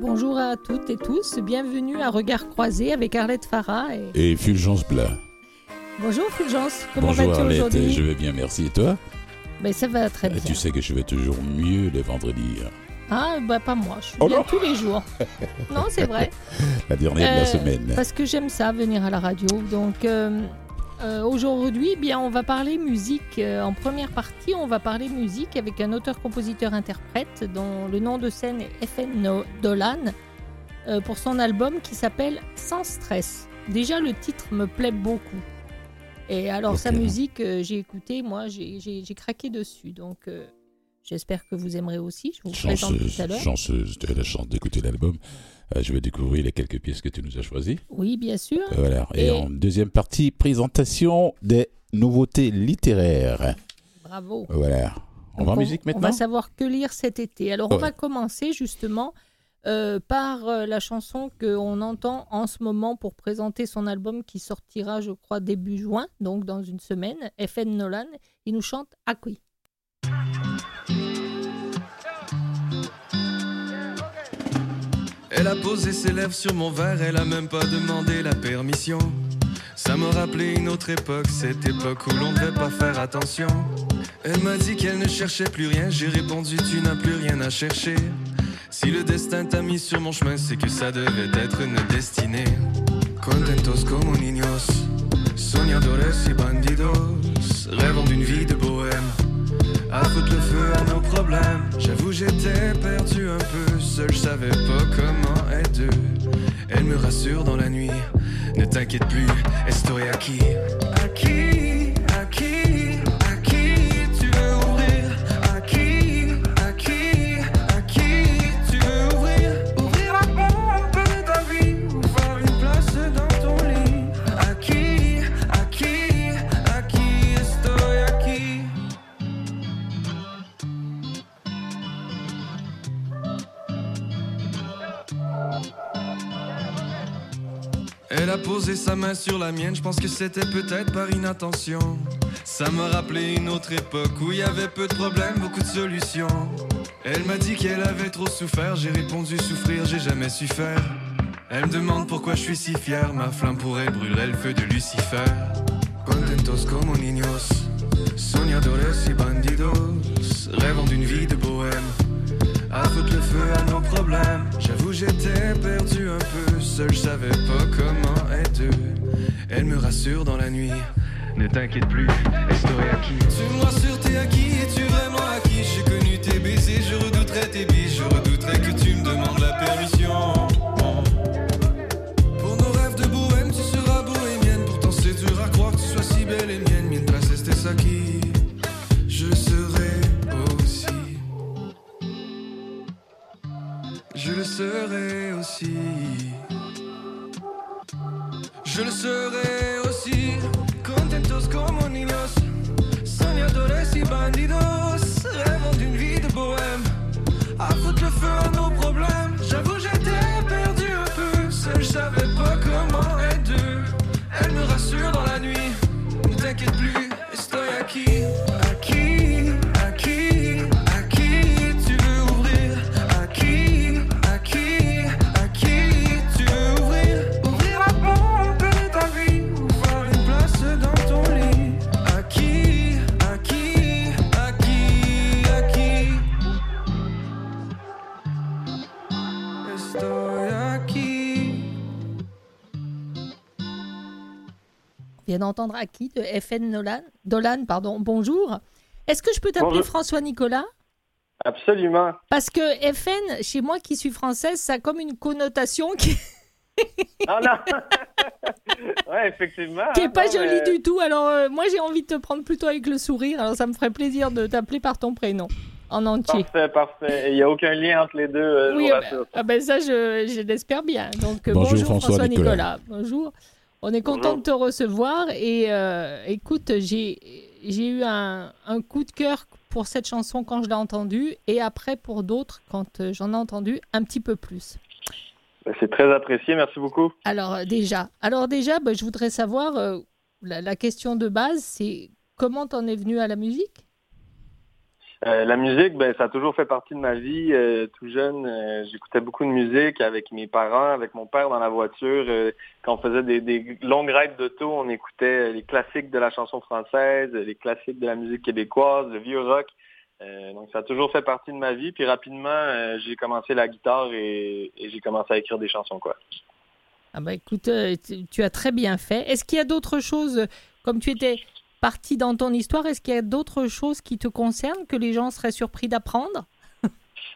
Bonjour à toutes et tous, bienvenue à Regard Croisé avec Arlette Farah et, Fulgence Plat. Bonjour Fulgence, comment vas-tu aujourd'hui? Je vais bien, merci. Et toi? Ben, Ça va très bien. Tu sais que je vais toujours mieux les vendredis. Hein. Ah, bah pas moi, je suis oh bien tous les jours. non, c'est vrai. La dernière de la euh, semaine. Parce que j'aime ça, venir à la radio. Donc, euh, euh, aujourd'hui, bien, on va parler musique. Euh, en première partie, on va parler musique avec un auteur-compositeur-interprète dont le nom de scène est FN Dolan euh, pour son album qui s'appelle Sans stress. Déjà, le titre me plaît beaucoup. Et alors, sa musique, j'ai écouté, moi, j'ai craqué dessus. Donc, j'espère que vous aimerez aussi. Je vous présente tout à l'heure. Chanceuse, tu as la chance d'écouter l'album. Euh, je vais découvrir les quelques pièces que tu nous as choisies. Oui, bien sûr. Euh, voilà. Et, en deuxième partie, présentation des nouveautés littéraires. Bravo. Voilà. On va en musique maintenant On va savoir que lire cet été. Alors, on va commencer justement euh, par la chanson qu'on entend en ce moment pour présenter son album qui sortira, je crois, début juin, donc dans une semaine. FN Nolan. Il nous chante Acqui. Elle a posé ses lèvres sur mon verre, elle a même pas demandé la permission. Ça me rappelait une autre époque, cette époque où l'on devait pas faire attention. Elle m'a dit qu'elle ne cherchait plus rien, j'ai répondu tu n'as plus rien à chercher. Si le destin t'a mis sur mon chemin, c'est que ça devait être une destinée. Contentos como niños, soñadores y bandidos, rêvant d'une vie de bohème à foutre le feu à nos problèmes. J'avoue, j'étais perdu un peu, seul, je savais pas comment être deux. Elle me rassure dans la nuit, ne t'inquiète plus, estoy. Aquí, aquí. Sa main sur la mienne, je pense que c'était peut-être par inattention. Ça m'a rappelé une autre époque où il y avait peu de problèmes, beaucoup de solutions. Elle m'a dit qu'elle avait trop souffert, j'ai répondu souffrir, j'ai jamais su faire. Elle me demande pourquoi je suis si fier, ma flamme pourrait brûler le feu de Lucifer. Contentos como niños, soñadores y bandidos, rêvant d'une vie de bohème à foutre le feu à nos problèmes. J'étais perdu un peu, seul, je savais pas comment être. Elle me rassure dans la nuit. Ne t'inquiète plus, estoy acquis. Tu me rassures, t'es acquis, es-tu vraiment acquis? J'ai connu tes baisers, je redouterais tes bises, je redouterais que tu me demandes la permission. Serai aussi. Je le serai aussi. Contentos como niños, soñadores y bandidos, vient d'entendre Aki de FN Nolan, Dolan. Pardon. Bonjour. Est-ce que je peux t'appeler François Nicolas? Absolument. Parce que FN, chez moi qui suis française, ça a comme une connotation qui. ah non Ouais, effectivement. Qui n'est pas jolie du tout. Alors, euh, moi, j'ai envie de te prendre plutôt avec le sourire. Alors, ça me ferait plaisir de t'appeler par ton prénom en entier. Parfait, parfait. Il n'y a aucun lien entre les deux. Euh, oui, ah ben, ah ben, ça, je, l'espère bien. Donc, bonjour, François, Nicolas. Bonjour. On est content de te recevoir et euh, écoute, j'ai eu un, coup de cœur pour cette chanson quand je l'ai entendue et après pour d'autres quand euh, j'en ai entendu un petit peu plus. Ben, c'est très apprécié, merci beaucoup. Alors euh, déjà, alors déjà, ben, je voudrais savoir la, question de base, c'est comment t'en es venu à la musique? Euh, la musique, ben, ça a toujours fait partie de ma vie. Euh, tout jeune, euh, j'écoutais beaucoup de musique avec mes parents, avec mon père dans la voiture. quand on faisait des, longues rides d'auto, on écoutait les classiques de la chanson française, les classiques de la musique québécoise, le vieux rock. donc ça a toujours fait partie de ma vie. Puis rapidement, j'ai commencé la guitare et, j'ai commencé à écrire des chansons. quoi. Ah bah écoute, tu as très bien fait. Est-ce qu'il y a d'autres choses, comme tu étais partie dans ton histoire. Est-ce qu'il y a d'autres choses qui te concernent que les gens seraient surpris d'apprendre?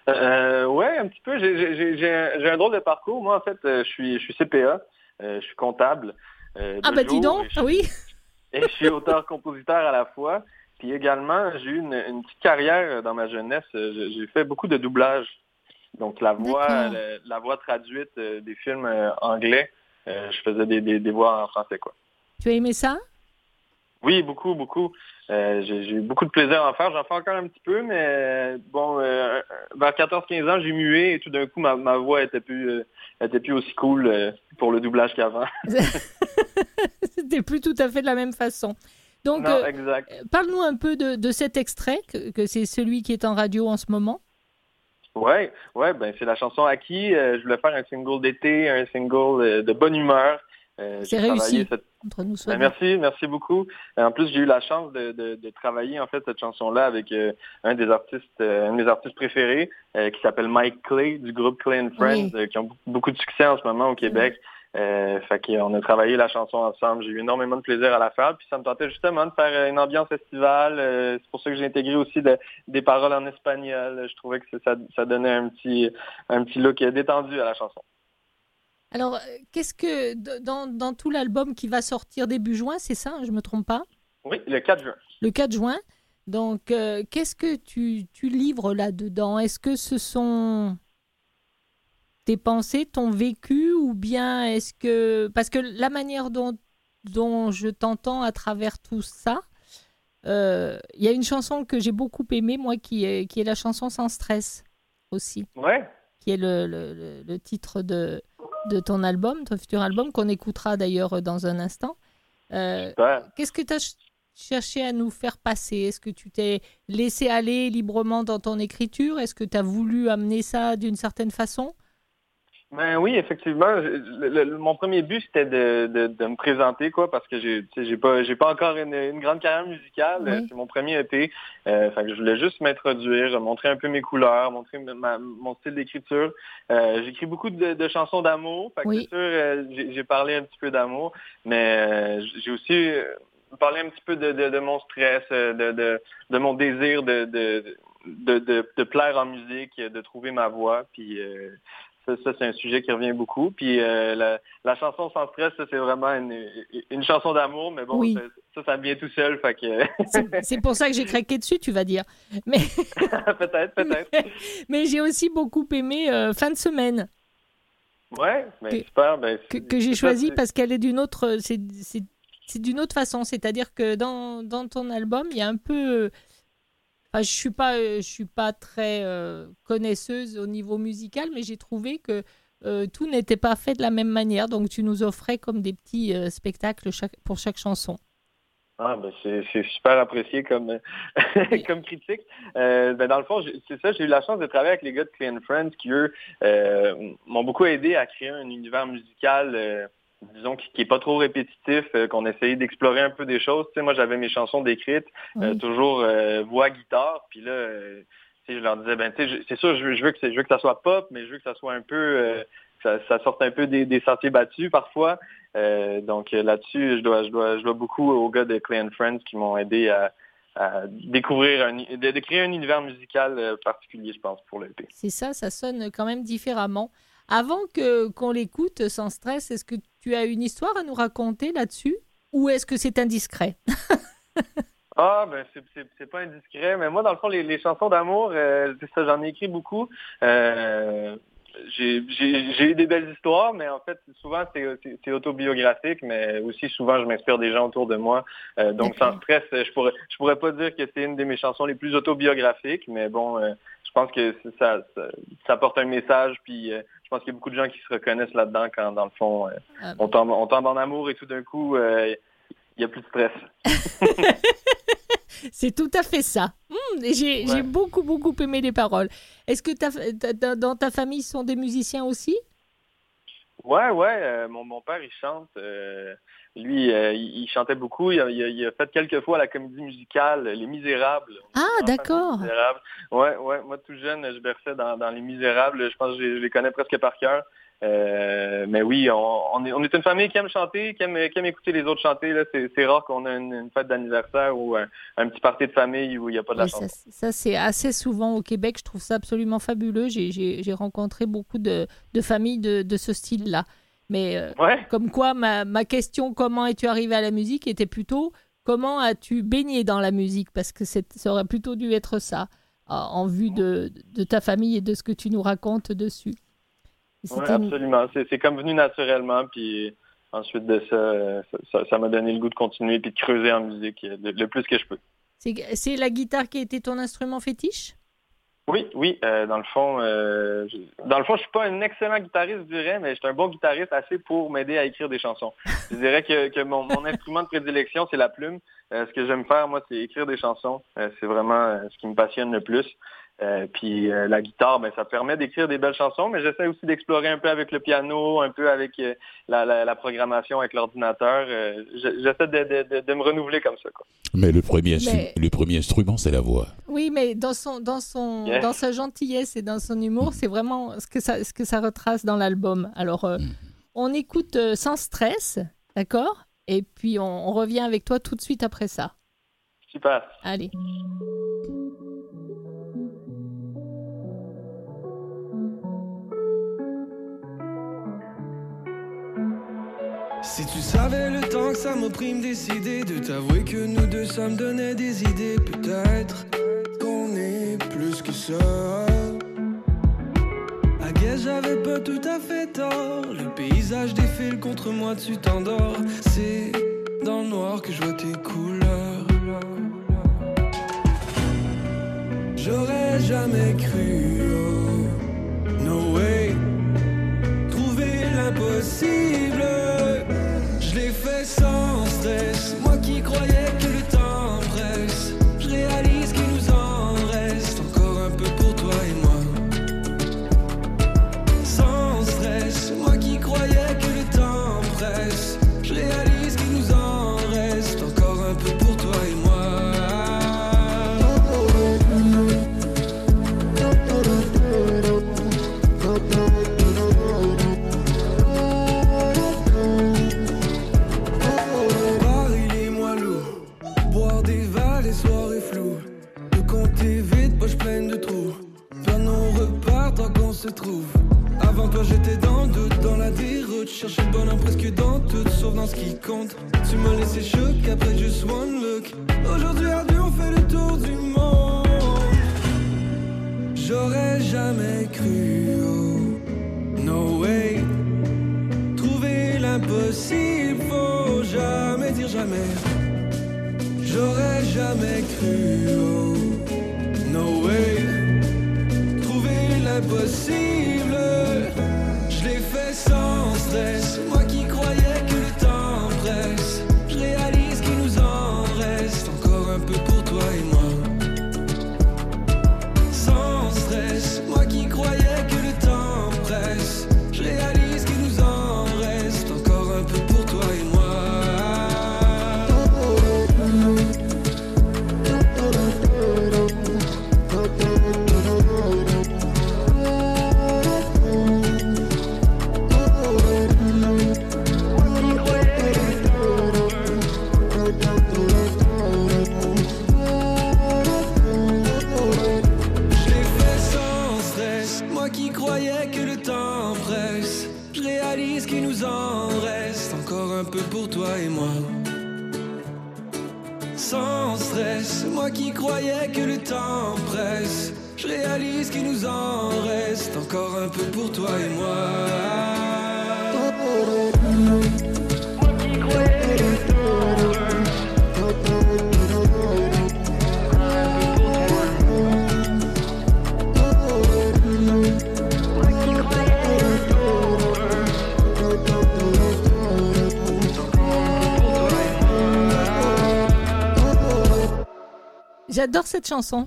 Euh, Ouais, un petit peu. J'ai un drôle de parcours. Moi, en fait, euh, je suis, je suis CPA, euh, je suis comptable. Euh, ah, bah dis donc, oui. Et je suis auteur-compositeur à la fois. Puis également, j'ai eu une, petite carrière dans ma jeunesse. J'ai fait beaucoup de doublage. Donc la voix, la, voix traduite des films anglais, je faisais des, des, des voix en français, quoi. Tu as aimé ça? Oui, beaucoup, beaucoup. Euh, j'ai eu beaucoup de plaisir à en faire. J'en fais encore un petit peu, mais bon, euh, vers 14-15 ans, j'ai mué et tout d'un coup, ma, voix était plus, euh, était plus aussi cool pour le doublage qu'avant. C'était plus tout à fait de la même façon. Donc, parle-nous un peu de, cet extrait, que, c'est celui qui est en radio en ce moment. Ouais, ouais, ben c'est la chanson Aki. je voulais faire un single d'été, un single de bonne humeur. C'est réussi. Ben, merci, merci beaucoup. En plus, j'ai eu la chance de, travailler en fait cette chanson-là avec euh, un des artistes, euh, un de mes artistes préférés, euh, qui s'appelle Mike Clay du groupe Clay and Friends, qui ont beaucoup de succès en ce moment au Québec. fait qu'on a travaillé la chanson ensemble. J'ai eu énormément de plaisir à la faire. Puis ça me tentait justement de faire une ambiance estivale. c'est pour ça que j'ai intégré aussi des paroles en espagnol. Je trouvais que ça, ça donnait un petit, un petit look détendu à la chanson. Alors, euh, qu'est-ce que dans, tout l'album qui va sortir début juin, c'est ça, je ne me trompe pas? Oui, le 4 juin. Le 4 juin. Donc, euh, qu'est-ce que tu, livres là-dedans? Est-ce que ce sont tes pensées, ton vécu, ou bien est-ce que... Parce que la manière dont, dont je t'entends à travers tout ça, euh, il y a une chanson que j'ai beaucoup aimée, moi, qui est, qui est la chanson Sans stress aussi. Ouais. Qui est le, le, le titre de, de ton album, ton futur album, qu'on écoutera d'ailleurs dans un instant. Euh, qu'est-ce que tu as cherché à nous faire passer? Est-ce que tu t'es laissé aller librement dans ton écriture? Est-ce que tu as voulu amener ça d'une certaine façon? Ben oui, effectivement. mon premier but c'était de, de, me présenter quoi, parce que j'ai j'ai pas j'ai pas encore une, grande carrière musicale. C'est mon premier EP. Euh, je voulais juste m'introduire, montrer un peu mes couleurs, montrer mon style d'écriture. Euh, j'écris beaucoup de, chansons d'amour. c'est sûr, euh, j'ai parlé un petit peu d'amour, mais j'ai aussi parlé un petit peu de, mon stress, de, de, mon désir de, de, de, plaire en musique, de trouver ma voix. Puis ça, c'est un sujet qui revient beaucoup. Puis euh, la, chanson sans stress, c'est vraiment une, chanson d'amour, mais bon, ça, ça, vient tout seul. Fait que... c'est pour ça que j'ai craqué dessus, tu vas dire. Mais... peut-être, peut-être. Mais, j'ai aussi beaucoup aimé euh, Fin de semaine. Ouais, mais super. Ben, que, j'ai choisi parce qu'elle est d'une autre, c'est d'une autre façon. C'est-à-dire que dans, dans ton album, il y a un peu je suis pas, euh, je suis pas très euh, connaisseuse au niveau musical, mais j'ai trouvé que euh, tout n'était pas fait de la même manière. Donc, tu nous offrais comme des petits spectacles pour chaque chanson. Ah, ben c'est super apprécié comme, comme critique. ben dans le fond, c'est ça, j'ai eu la chance de travailler avec les gars de Clean Friends qui, eux, m'ont beaucoup aidé à créer un univers musical disons, qui, n'est pas trop répétitif, euh, qu'on essayait d'explorer un peu des choses. Tu sais, moi, j'avais mes chansons décrites, euh, toujours euh, voix, guitare, puis là, je leur disais, ben, tu sais, c'est sûr, je veux, que je veux que ça soit pop, mais je veux que ça soit un peu, ça, ça, sorte un peu des, sentiers battus parfois. donc là-dessus, je dois, je dois, je dois beaucoup aux gars de Clay Friends qui m'ont aidé à, découvrir, un, de, créer un univers musical particulier, je pense, pour l'EP. C'est ça, ça sonne quand même différemment. Avant que qu'on l'écoute sans stress, est-ce que tu as une histoire à nous raconter là-dessus ou est-ce que c'est indiscret? Ah, ben c'est pas indiscret, mais moi, dans le fond, les, chansons d'amour, euh, ça, j'en ai écrit beaucoup. Euh, j'ai eu des belles histoires, mais en fait, souvent, c'est autobiographique, mais aussi, souvent, je m'inspire des gens autour de moi. Euh, donc, sans stress, je pourrais, je pourrais pas dire que c'est une de mes chansons les plus autobiographiques, mais bon, pense que ça, ça, ça, porte un message, puis je pense qu'il y a beaucoup de gens qui se reconnaissent là-dedans quand, dans le fond, euh, ah on, tombe, on, tombe, en amour et tout d'un coup, euh, il n'y a plus de stress. C'est tout à fait ça. Hmm. j'ai beaucoup, beaucoup aimé les paroles. Est-ce que dans ta famille, sont des musiciens aussi? Ouais, ouais. Euh, mon, mon père, il chante. Lui, euh, il, chantait beaucoup. Il a, il, a, fait quelques fois la comédie musicale Les Misérables. Ah, d'accord. Ouais, ouais. Moi, tout jeune, je berçais dans, dans Les Misérables. Je pense que je les connais presque par cœur. Euh, mais oui, on, est, on, est, une famille qui aime chanter, qui aime, qui aime écouter les autres chanter. C'est rare qu'on ait une, fête d'anniversaire ou un, petit party de famille où il n'y a pas de la chanson. Ça, c'est assez souvent au Québec. Je trouve ça absolument fabuleux. J'ai rencontré beaucoup de, de familles de, de ce style-là. Mais euh, comme quoi, ma, ma question comment es-tu arrivé à la musique était plutôt comment as-tu baigné dans la musique? Parce que ça aurait plutôt dû être ça, en vue de, de ta famille et de ce que tu nous racontes dessus. Oui, absolument. C'est comme venu naturellement, puis ensuite de ça, ça m'a donné le goût de continuer puis de creuser en musique le, plus que je peux. C'est la guitare qui a été ton instrument fétiche? Oui, oui. Euh, dans le fond, euh, je, dans le fond, je suis pas un excellent guitariste, je dirais, mais je suis un bon guitariste assez pour m'aider à écrire des chansons. Je dirais que, mon, instrument de prédilection, c'est la plume. Euh, ce que j'aime faire, moi, c'est écrire des chansons. c'est vraiment ce qui me passionne le plus. Euh, puis euh, la guitare, ben, ça permet d'écrire des belles chansons, mais j'essaie aussi d'explorer un peu avec le piano, un peu avec euh, la, programmation avec l'ordinateur. j'essaie de, me renouveler comme ça. Quoi. Mais le premier, le premier instrument, c'est la voix. Oui, mais dans son, dans son, dans sa gentillesse et dans son humour, c'est vraiment ce que ça, ce que ça retrace dans l'album. Alors, mm. on écoute sans stress, d'accord? Et puis on, on revient avec toi tout de suite après ça. Super. Allez. Si tu savais le temps que ça m'opprime décider de t'avouer que nous deux ça me des idées, peut-être qu'on est plus que ça. À guess j'avais pas tout à fait tort. Le paysage défile contre moi, tu t'endors. C'est dans le noir que je vois tes couleurs. J'aurais jamais cru, J'adore cette chanson.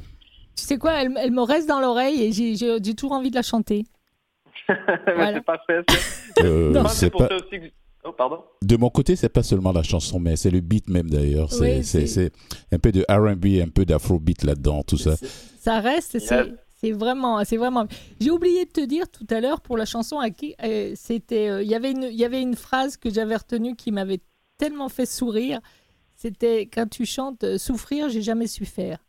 sais quoi, elle, elle me reste dans l'oreille et j'ai j'ai- j'ai toujours envie de la chanter. Voilà. c'est. Euh, pas- aussi que... Oh, pardon. De mon côté, c'est pas seulement la chanson, mais c'est le beat même d'ailleurs. C'est Oui, c'est- c'est- c'est un peu de R&B, un peu d'afrobeat là-dedans, tout ça. Ça reste, c'est vraiment, c'est vraiment. J'ai oublié de te dire tout à l'heure pour la chanson à qui euh, c'était. euh, Il y avait une, il y avait une phrase que j'avais retenue qui m'avait tellement fait sourire. C'était quand tu chantes euh, souffrir, j'ai jamais su faire.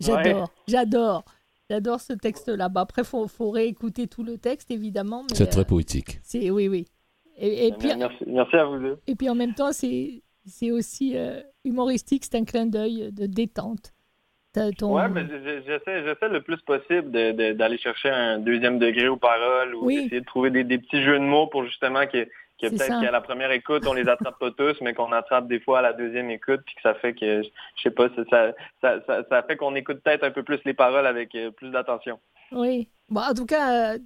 J'adore, j'adore, j'adore ce texte-là. Bah, après, faut, faut réécouter tout le texte évidemment. mais, C'est très euh, poétique. c'est oui, oui. Et, et puis, Merci, merci à vous deux. et puis en même temps, c'est c'est aussi euh, humoristique. C'est un clin d'œil de détente. Ton- Ouais, mais j'essaie, j'essaie le plus possible de- de- d'aller chercher un deuxième degré aux paroles ou Oui. d'essayer de trouver des, des petits jeux de mots pour justement que, que peut-être ça. qu'à la première écoute, on les attrape pas tous, mais qu'on attrape des fois à la deuxième écoute, puis que ça fait que, je sais pas, ça, ça, ça, ça- ça fait qu'on écoute peut-être un peu plus les paroles avec euh, plus d'attention. Oui. Bon, en tout cas, euh,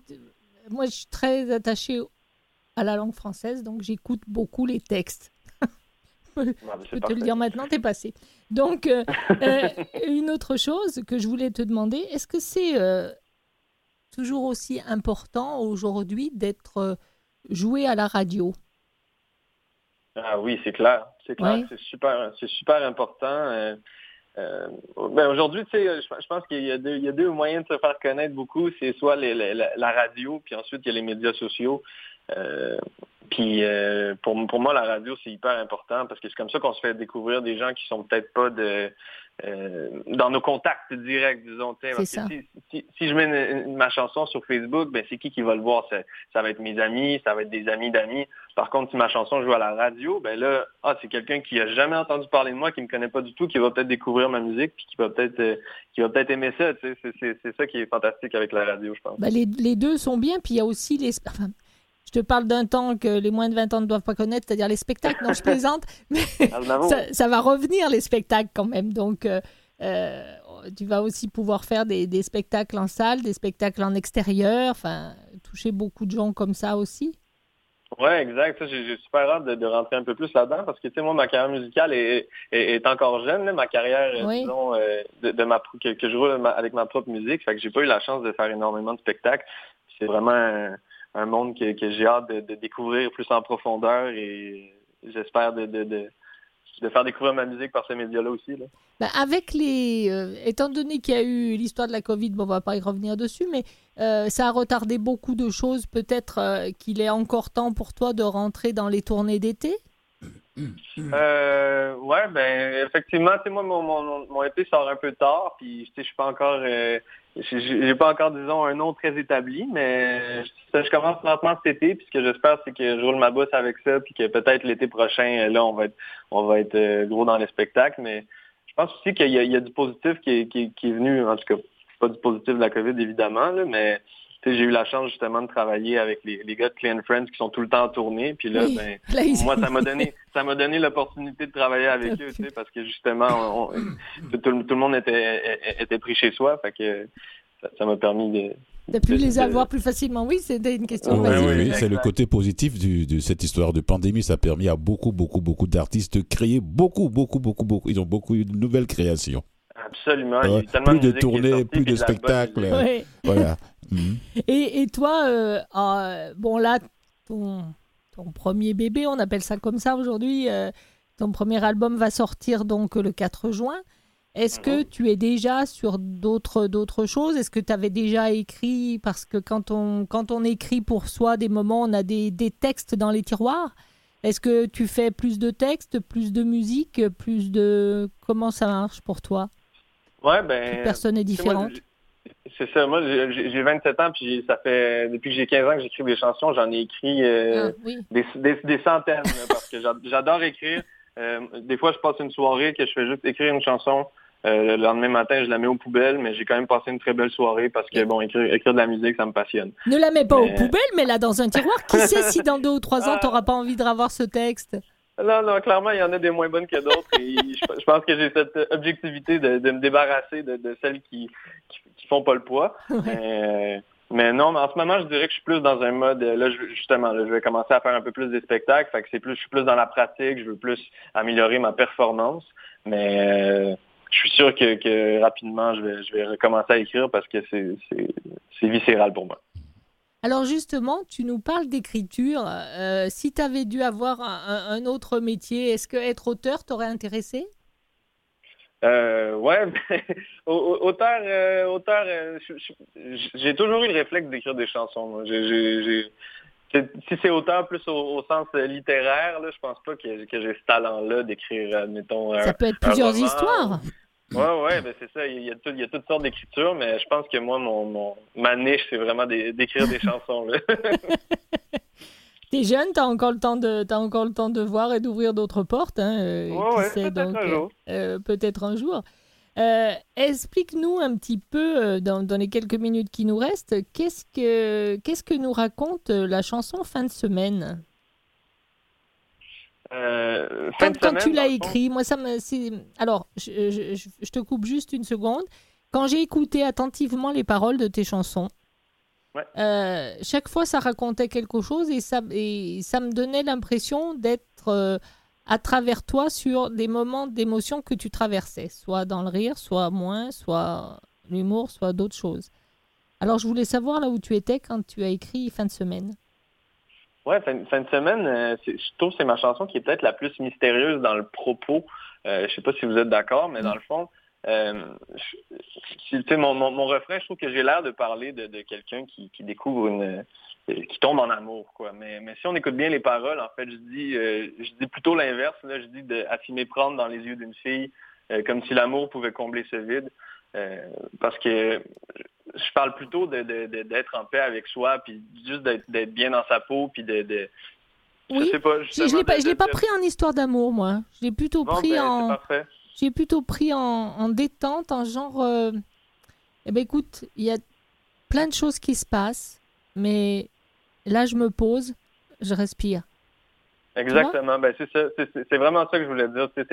moi, je suis très attachée à la langue française, donc j'écoute beaucoup les textes. Je peux te le dire maintenant, t'es passé. Donc, euh, euh, une autre chose que je voulais te demander, est-ce que c'est euh, toujours aussi important aujourd'hui d'être joué à la radio? Ah oui, c'est clair. C'est clair. Ouais. C'est super, c'est super important. Ben aujourd'hui, tu sais, je, je pense qu'il y a deux, il y a deux moyens de se faire connaître beaucoup. C'est soit les- les- la, la radio, puis ensuite il y a les médias sociaux. Euh, puis euh, pour, pour moi, la radio, c'est hyper important parce que c'est comme ça qu'on se fait découvrir des gens qui sont peut-être pas de euh, dans nos contacts directs, disons. ça. Si, si, si je mets une- une- ma chanson sur Facebook, ben c'est qui qui va le voir? Ça, va être mes amis, ça va être des amis d'amis. Par contre, si ma chanson joue à la radio, ben là, ah, c'est quelqu'un qui a jamais entendu parler de moi, qui me connaît pas du tout, qui va peut-être découvrir ma musique, puis qui va peut-être euh, qui va peut-être aimer ça. C'est, ça qui est fantastique avec la radio, je pense. Bah, les, les deux sont bien, puis il y a aussi les... enfin, te parle d'un temps que les moins de 20 ans ne doivent pas connaître, c'est-à-dire les spectacles. Non, je plaisante, mais ça, ça va revenir les spectacles quand même. Donc, euh, euh, tu vas aussi pouvoir faire des, des spectacles en salle, des spectacles en extérieur, enfin, toucher beaucoup de gens comme ça aussi. Ouais, exact. J'ai, super hâte de, de rentrer un peu plus là-dedans parce que tu sais, moi, ma carrière musicale est, est, est encore jeune. là. Ma carrière, euh, Oui. disons, euh, de, de ma que, que je roule ma- avec ma propre musique. Fait que j'ai pas eu la chance de faire énormément de spectacles. C'est vraiment un monde que, que j'ai hâte de, de découvrir plus en profondeur et j'espère de, de, de, de faire découvrir ma musique par ces médias-là aussi. Là. Ben, avec les, euh, étant donné qu'il y a eu l'histoire de la Covid, bon, on va pas y revenir dessus, mais euh, ça a retardé beaucoup de choses. Peut-être euh, qu'il est encore temps pour toi de rentrer dans les tournées d'été? Ouais, ben effectivement, moi, mon, mon, mon EP sort un peu tard, puis je suis pas encore, j'ai pas encore, disons, un nom très établi, mais je, commence lentement cet été, puis ce que j'espère, c'est que je roule ma bosse avec ça, puis que peut-être l'été prochain, là, on va être, on va être euh, gros dans les spectacles, mais je pense aussi qu'il y, y a du positif qui est, qui, qui est venu, en tout cas, pas du positif de la COVID, évidemment, là, mais j'ai eu la chance justement de travailler avec les, les gars de Clean Friends qui sont tout le temps en tournée, puis là, Oui. ben, Là, ils- moi, ça m'a donné, ça m'a donné l'opportunité de travailler avec eux, tu sais, parce que justement, on- on- tout, tout le monde était, était pris chez soi, fait que ça- m'a permis de. De- les de- avoir plus facilement. Oui, c'était une question. Oui, oui, oui, oui, c'est le côté positif du- de cette histoire de pandémie. Ça a permis à beaucoup, beaucoup, beaucoup d'artistes de créer beaucoup, beaucoup, beaucoup, beaucoup. Ils ont beaucoup eu de nouvelles créations. Absolument. il y a plus de est tournées, plus de spectacles. Voilà. Mhm. Et, et toi, euh, ah, bon là, ton, ton premier bébé, on appelle ça comme ça aujourd'hui, euh, ton premier album va sortir donc le 4 juin. Est-ce que Mhm. tu es déjà sur d'autres d'autres choses? Est-ce que tu avais déjà écrit? Parce que quand on, quand on écrit pour soi des moments, on a des, des textes dans les tiroirs. Est-ce que tu fais plus de textes, plus de musique, plus de... Comment ça marche pour toi? Ouais, ben. Toute personne est différente. C'est ça. Moi, j'ai j'ai 27 ans, puis ça fait depuis que j'ai 15 ans que j'écris des chansons. J'en ai écrit euh, Ah, oui. des, des, des centaines, là, parce que j'a- j'adore écrire. Euh, des fois, je passe une soirée que je fais juste écrire une chanson. Euh, le lendemain matin, je la mets aux poubelles, mais j'ai quand même passé une très belle soirée parce que, bon, écrire, écrire de la musique, ça me passionne. Ne la mets pas aux Mais- poubelles, mets-la dans un tiroir. Qui sait si dans deux ou trois ans, Ah. tu n'auras pas envie de revoir ce texte? Non, non, clairement, il y en a des moins bonnes que d'autres. et je, je pense que j'ai cette objectivité de, de me débarrasser de, de celles qui, qui, qui font pas le poids. Mais, mais non, mais en ce moment, je dirais que je suis plus dans un mode, euh, là, je- justement, là, je vais commencer à faire un peu plus des spectacles. Fait que c'est plus, je suis plus dans la pratique, je veux plus améliorer ma performance. Mais euh, je suis sûr que, rapidement, je vais, je vais recommencer à écrire parce que c'est viscéral pour moi. Alors justement, tu nous parles d'écriture. si tu avais dû avoir un, autre métier, est-ce que être auteur t'aurait intéressé? Euh, ouais, auteur, euh, auteur euh, j'ai toujours eu le réflexe d'écrire des chansons. si c'est auteur plus au, sens littéraire, là, je pense pas que, j'ai ce talent-là d'écrire, mettons. Ça peut être plusieurs histoires. Ouais, ouais, ben c'est ça. Il y, a il y a toutes sortes d'écritures, mais je pense que moi, mon, mon ma niche, c'est vraiment d'écrire des chansons. T'es jeune, t'as encore le temps de, as encore le temps de voir et d'ouvrir d'autres portes. Hein, euh, peut-être un jour. Euh, peut-être un jour. Euh, explique-nous un petit peu, dans, dans, les quelques minutes qui nous restent, qu'est-ce que, qu'est-ce que nous raconte la chanson Fin de semaine? Quand, quand tu l'as écrit, moi ça me. Alors, je, je, je, te coupe juste une seconde. Quand j'ai écouté attentivement les paroles de tes chansons, euh, chaque fois, ça racontait quelque chose et ça, et ça me donnait l'impression d'être euh, à travers toi sur des moments d'émotion que tu traversais, soit dans le rire, soit moins, soit l'humour, soit d'autres choses. Alors, je voulais savoir là où tu étais quand tu as écrit Fin de semaine. Ouais, fin, de semaine, euh, je trouve que c'est ma chanson qui est peut-être la plus mystérieuse dans le propos. je sais pas si vous êtes d'accord, mais dans le fond, euh, mon, mon, refrain, je trouve que j'ai l'air de parler de, quelqu'un qui, découvre une qui tombe en amour, quoi. Mais, si on écoute bien les paroles, en fait, je dis euh, je dis plutôt l'inverse. Là, je dis de, à s'y méprendre dans les yeux d'une fille, euh, comme si l'amour pouvait combler ce vide. Euh, parce que je parle plutôt d'être de, de, en paix avec soi, puis juste d'être bien dans sa peau, puis de, oui. je sais pas. Je, l'ai pas, je l'ai pas pris en histoire d'amour, moi. Je l'ai plutôt pris ben, en j'ai plutôt pris en, détente, en genre, euh, eh ben écoute, il y a plein de choses qui se passent, mais là je me pose, je respire. Exactement, ben c'est ça, c'est vraiment ça que je voulais dire, c'est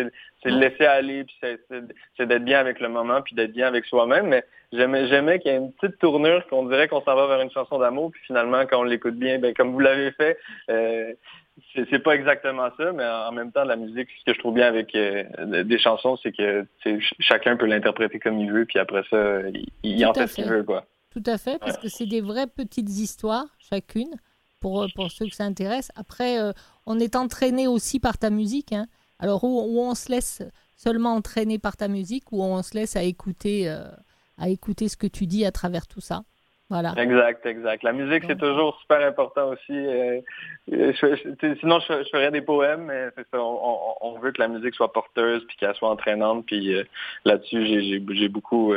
le laisser aller, puis c'est d'être bien avec le moment, puis d'être bien avec soi-même, mais j'aimais qu'il y ait une petite tournure, qu'on dirait qu'on s'en va vers une chanson d'amour, puis finalement quand on l'écoute bien, ben comme vous l'avez fait, euh, c'est pas exactement ça, mais en même temps, la musique, ce que je trouve bien avec euh, des chansons, c'est que chacun peut l'interpréter comme il veut, puis après ça, il, en fait, ce qu'il veut. Quoi. Tout à fait, parce que c'est des vraies petites histoires, chacune, pour, pour ceux que ça intéresse. Après, euh, on est entraîné aussi par ta musique. Hein. Alors, où, on se laisse seulement entraîner par ta musique, ou on se laisse à écouter, euh, à écouter ce que tu dis à travers tout ça? Exact, exact. La musique, c'est toujours super important aussi. Euh, sinon, je, ferais des poèmes, mais ça. On, veut que la musique soit porteuse puis qu'elle soit entraînante. Puis euh, là-dessus, j'ai beaucoup,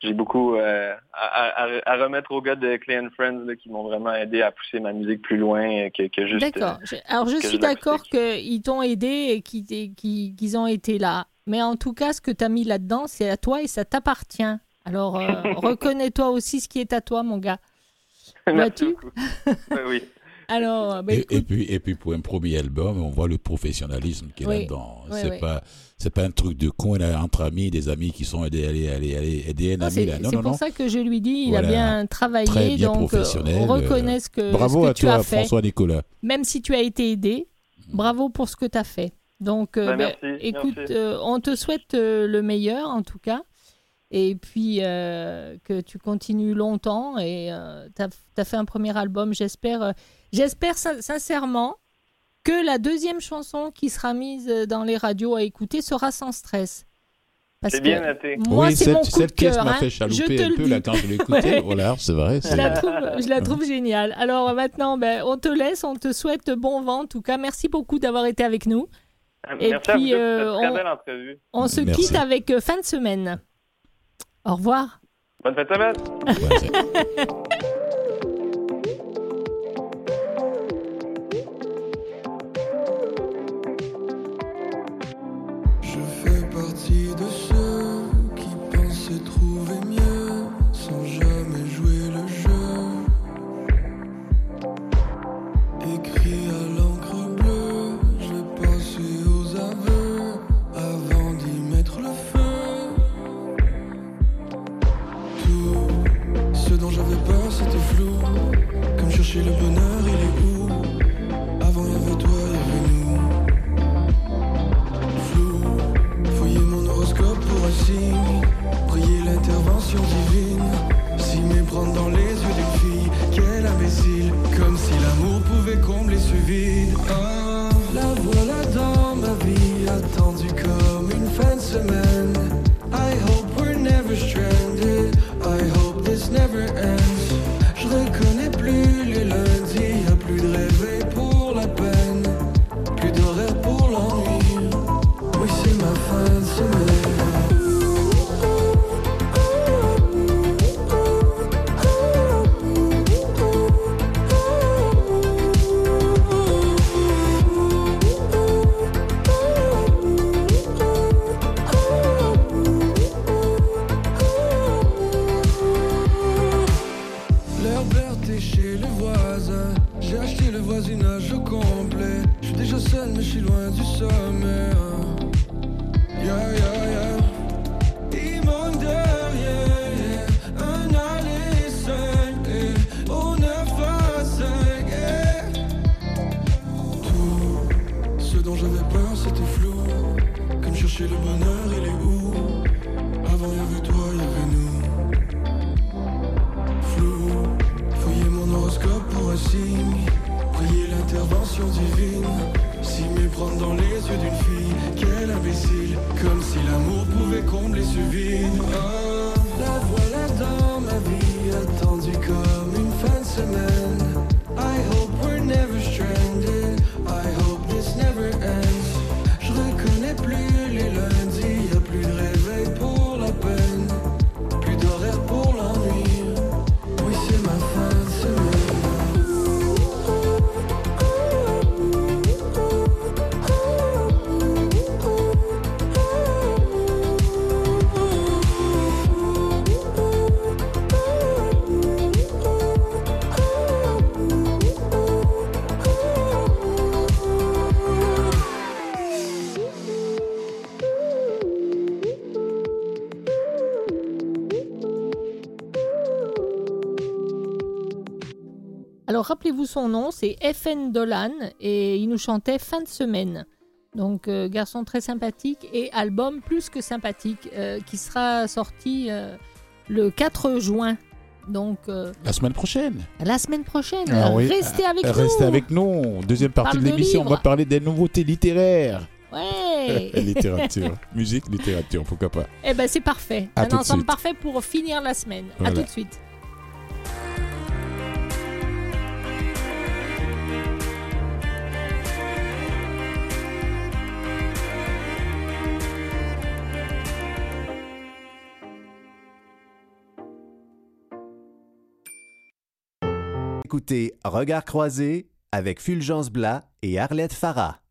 j'ai beaucoup euh, à, remettre aux gars de Clay Friends qui m'ont vraiment aidé à pousser ma musique plus loin que, que juste. D'accord. Alors, je suis d'accord qu'ils t'ont aidé et qu'ils ont été là. Mais en tout cas, ce que tu as mis là-dedans, c'est à toi et ça t'appartient. Alors, euh, reconnais-toi aussi ce qui est à toi, mon gars. Vois-tu? Oui. Alors, bah, et, puis, et puis pour un premier album, on voit le professionnalisme qui est là-dedans. c'est pas c'est pas un truc de con. Il a entre amis, des amis qui sont aidés, allez, allez, allez, aider un ami. C'est pour ça que je lui dis, il a bien travaillé, Très bien donc euh, on reconnaît ce que, bravo ce à tu toi, as fait. François Nicolas. Même si tu as été aidé, bravo pour ce que tu as fait. Donc, euh, bah, écoute, on te souhaite le meilleur en tout cas et puis euh, que tu continues longtemps et euh, tu as, fait un premier album. J'espère, euh, j'espère sincèrement que la deuxième chanson qui sera mise dans les radios à écouter sera sans stress. C'est bien noté. Moi, oui, c'est mon coup cette de cœur. m'a fait chalouper un peu là, quand je l'ai écoutée. Voilà, c'est vrai. Je la, trouve, je la trouve géniale. Alors maintenant, ben, on te laisse, on te souhaite bon vent. En tout cas, merci beaucoup d'avoir été avec nous. Et merci puis, à vous, on, très belle entrevue. on se quitte avec fin de semaine. Au revoir. Bonne fête semaine. Écrit un signe, prier l'intervention divine. Si prendre dans les yeux d'une fille, quel imbécile, comme si l'amour pouvait combler ce vide. Ah, la voilà dans ma vie, attendue comme une fin de semaine. son nom, c'est FN Dolan et il nous chantait Fin de semaine. Donc euh, garçon très sympathique et album plus que sympathique euh, qui sera sorti euh, le 4 juin. Donc la semaine prochaine. La semaine prochaine. Ah. Restez avec nous. Restez avec nous. Deuxième partie de l'émission, on va parler des nouveautés littéraires. Ouais. littérature, musique, littérature, pourquoi pas. Eh ben c'est parfait. À Un ensemble parfait pour finir la semaine. Voilà. À tout de suite. écoutez Regards croisés avec Fulgence Blas et Arlette Farah.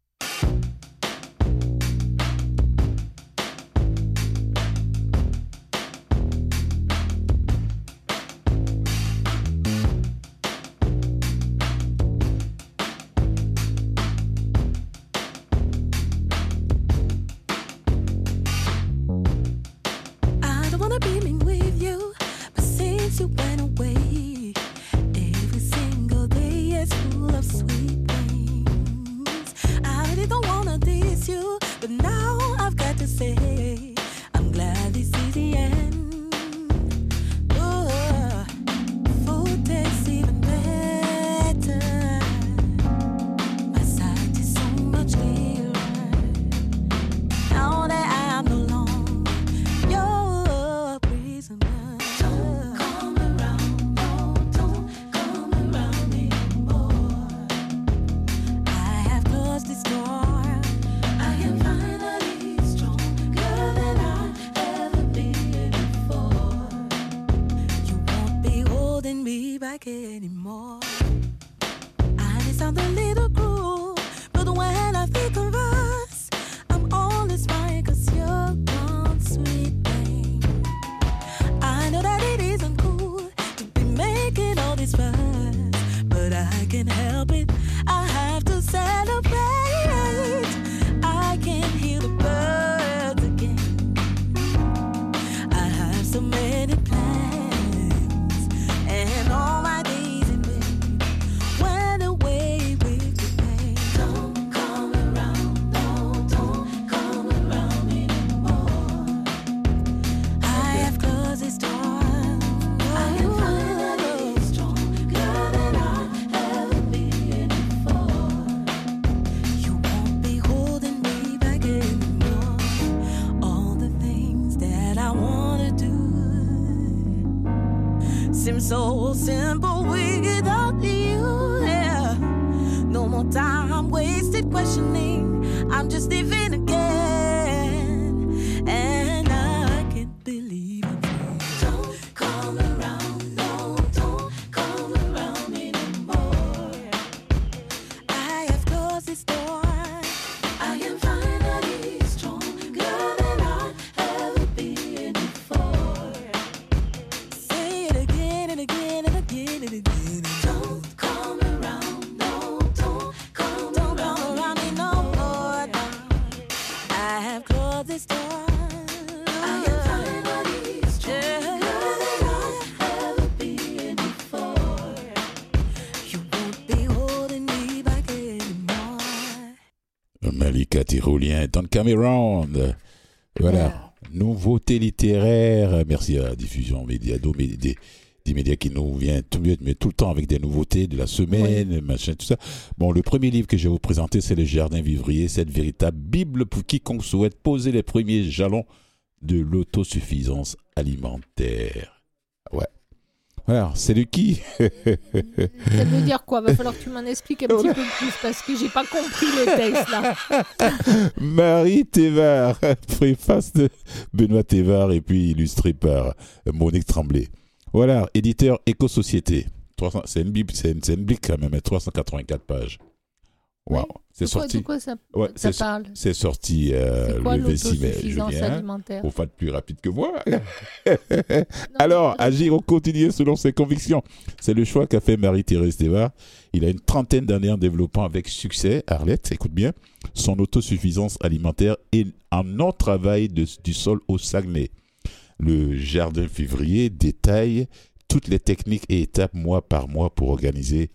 Cameron. Voilà. Nouveauté littéraire. Merci à la diffusion média, des, des médias qui nous vient tout, mais tout le temps avec des nouveautés de la semaine, machin, tout ça. Bon, le premier livre que je vais vous présenter, c'est Le Jardin Vivrier, cette véritable Bible pour quiconque souhaite poser les premiers jalons de l'autosuffisance alimentaire. Ouais. Voilà, c'est de qui Ça veut dire quoi? Va falloir que tu m'en expliques un petit peu plus parce que j'ai pas compris le texte là. Marie Thévard, préface de Benoît Thévard et puis illustré par Monique Tremblay. Voilà, éditeur Éco-Société. 300 C'est une bible, c'est une, c'est une bible quand même, hein, 384 pages. C'est sorti. de quoi ça, Ouais, ça c'est parle c'est sorti euh, quoi le 26 mai. Je l'autosuffisance viens. alimentaire Faut faire plus rapide que moi. Alors, agir au quotidien selon ses convictions. C'est le choix qu'a fait Marie-Thérèse Thévard. Il a une trentaine d'années en développant avec succès, Arlette, écoute bien, son autosuffisance alimentaire et en non-travail du sol au Saguenay. Le jardin février détaille toutes les techniques et étapes mois par mois pour organiser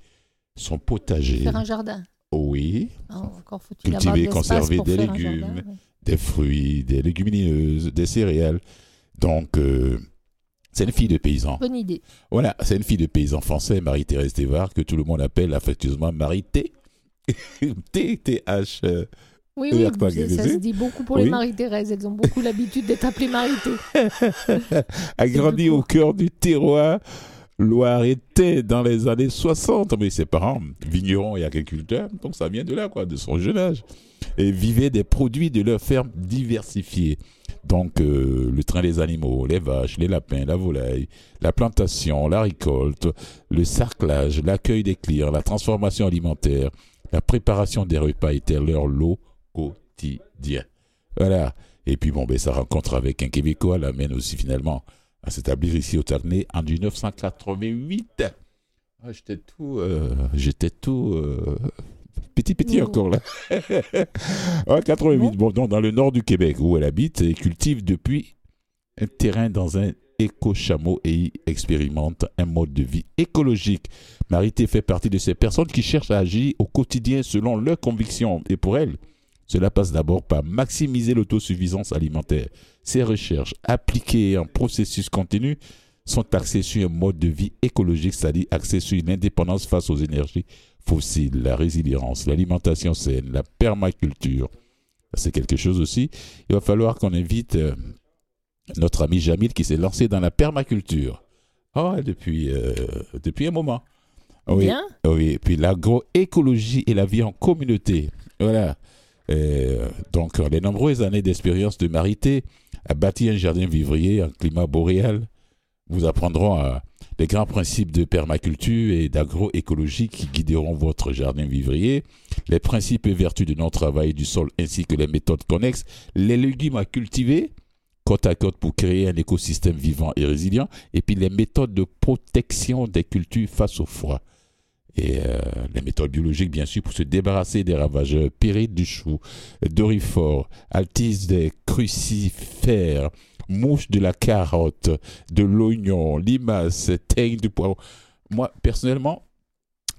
son potager. Faire un jardin. Oui, Ah, encore faut-il Cultiver, conserver des légumes. jardin, des fruits, des légumineuses, des céréales. Donc, euh, c'est une fille de paysan. Bonne idée. Voilà, c'est une fille de paysan français, Marie-Thérèse Thévard, que tout le monde appelle affectueusement Marie-T. T-T-H. euh, Oui, Oui, oui, ça se dit beaucoup pour Oui. les Marie-Thérèse. Elles ont beaucoup l'habitude d'être appelées Marie-Thé. a grandi du coup. au cœur du terroir loiretais dans les années 60. Mais ses parents, vignerons et agriculteurs, donc ça vient de là, quoi, de son jeune âge. Et vivaient des produits de leur ferme diversifiés. Donc, euh, le train des animaux, les vaches, les lapins, la volaille, la plantation, la récolte, le sarclage, l'accueil des clients, la transformation alimentaire, la préparation des repas étaient leur lot quotidien. Voilà. Et puis, bon, ben, sa rencontre avec un Québécois l'amène aussi finalement à s'établir ici au Tarnais en 1988. Ah, j'étais tout, euh, j'étais tout euh, petit petit encore là. en 88, Bon. dans le nord du Québec où elle habite et cultive depuis un terrain dans un éco-chameau et y expérimente un mode de vie écologique. Marité fait partie de ces personnes qui cherchent à agir au quotidien selon leurs convictions. Et pour elle, cela passe d'abord par maximiser l'autosuffisance alimentaire. Ces recherches appliquées en processus continu sont axées sur un mode de vie écologique, c'est-à-dire axées sur une indépendance face aux énergies fossiles, la résilience, l'alimentation saine, la permaculture. C'est quelque chose aussi. Il va falloir qu'on invite euh, notre ami Jamil qui s'est lancé dans la permaculture. Oh, depuis, euh, depuis un moment. Oui, Bien. oui. Et puis l'agroécologie et la vie en communauté. Voilà. Euh, donc, les nombreuses années d'expérience de Marité à bâtir un jardin vivrier en climat boréal vous apprendront à les grands principes de permaculture et d'agroécologie qui guideront votre jardin vivrier, les principes et vertus de non-travail du sol ainsi que les méthodes connexes, les légumes à cultiver côte à côte pour créer un écosystème vivant et résilient, et puis les méthodes de protection des cultures face au froid. Et euh, les méthodes biologiques, bien sûr, pour se débarrasser des ravageurs pérides du chou, dorifores, altis des crucifères, mouches de la carotte, de l'oignon, limaces, teigne du poivron. Moi, personnellement,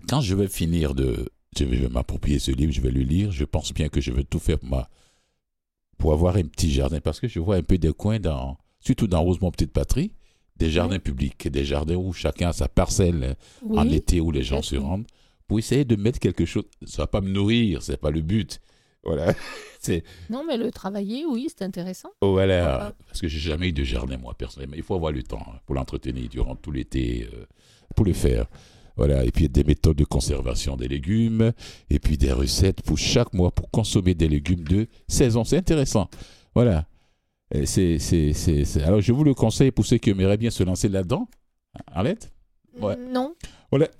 quand je vais finir de... Je vais m'approprier ce livre, je vais le lire, je pense bien que je vais tout faire pour, ma- pour avoir un petit jardin, parce que je vois un peu des coins, dans, surtout dans Rosemont Petite Patrie, des jardins publics, des jardins où chacun a sa parcelle Oui. en été où les gens se rendent, pour essayer de mettre quelque chose. Ça va pas me nourrir, c'est pas le but. Voilà. c'est Non, mais le travailler, oui, c'est intéressant. oh, voilà. Ah. Parce que j'ai jamais eu de jardin moi personnellement. Il faut avoir le temps hein, pour l'entretenir durant tout l'été. euh, pour le faire. Voilà, et puis des méthodes de conservation des légumes, et puis des recettes pour chaque mois pour consommer des légumes de saison. C'est intéressant. Voilà. C'est, Alors, je vous le conseille pour ceux qui aimeraient bien se lancer là-dedans. Arlette? Ouais. Non. Voilà.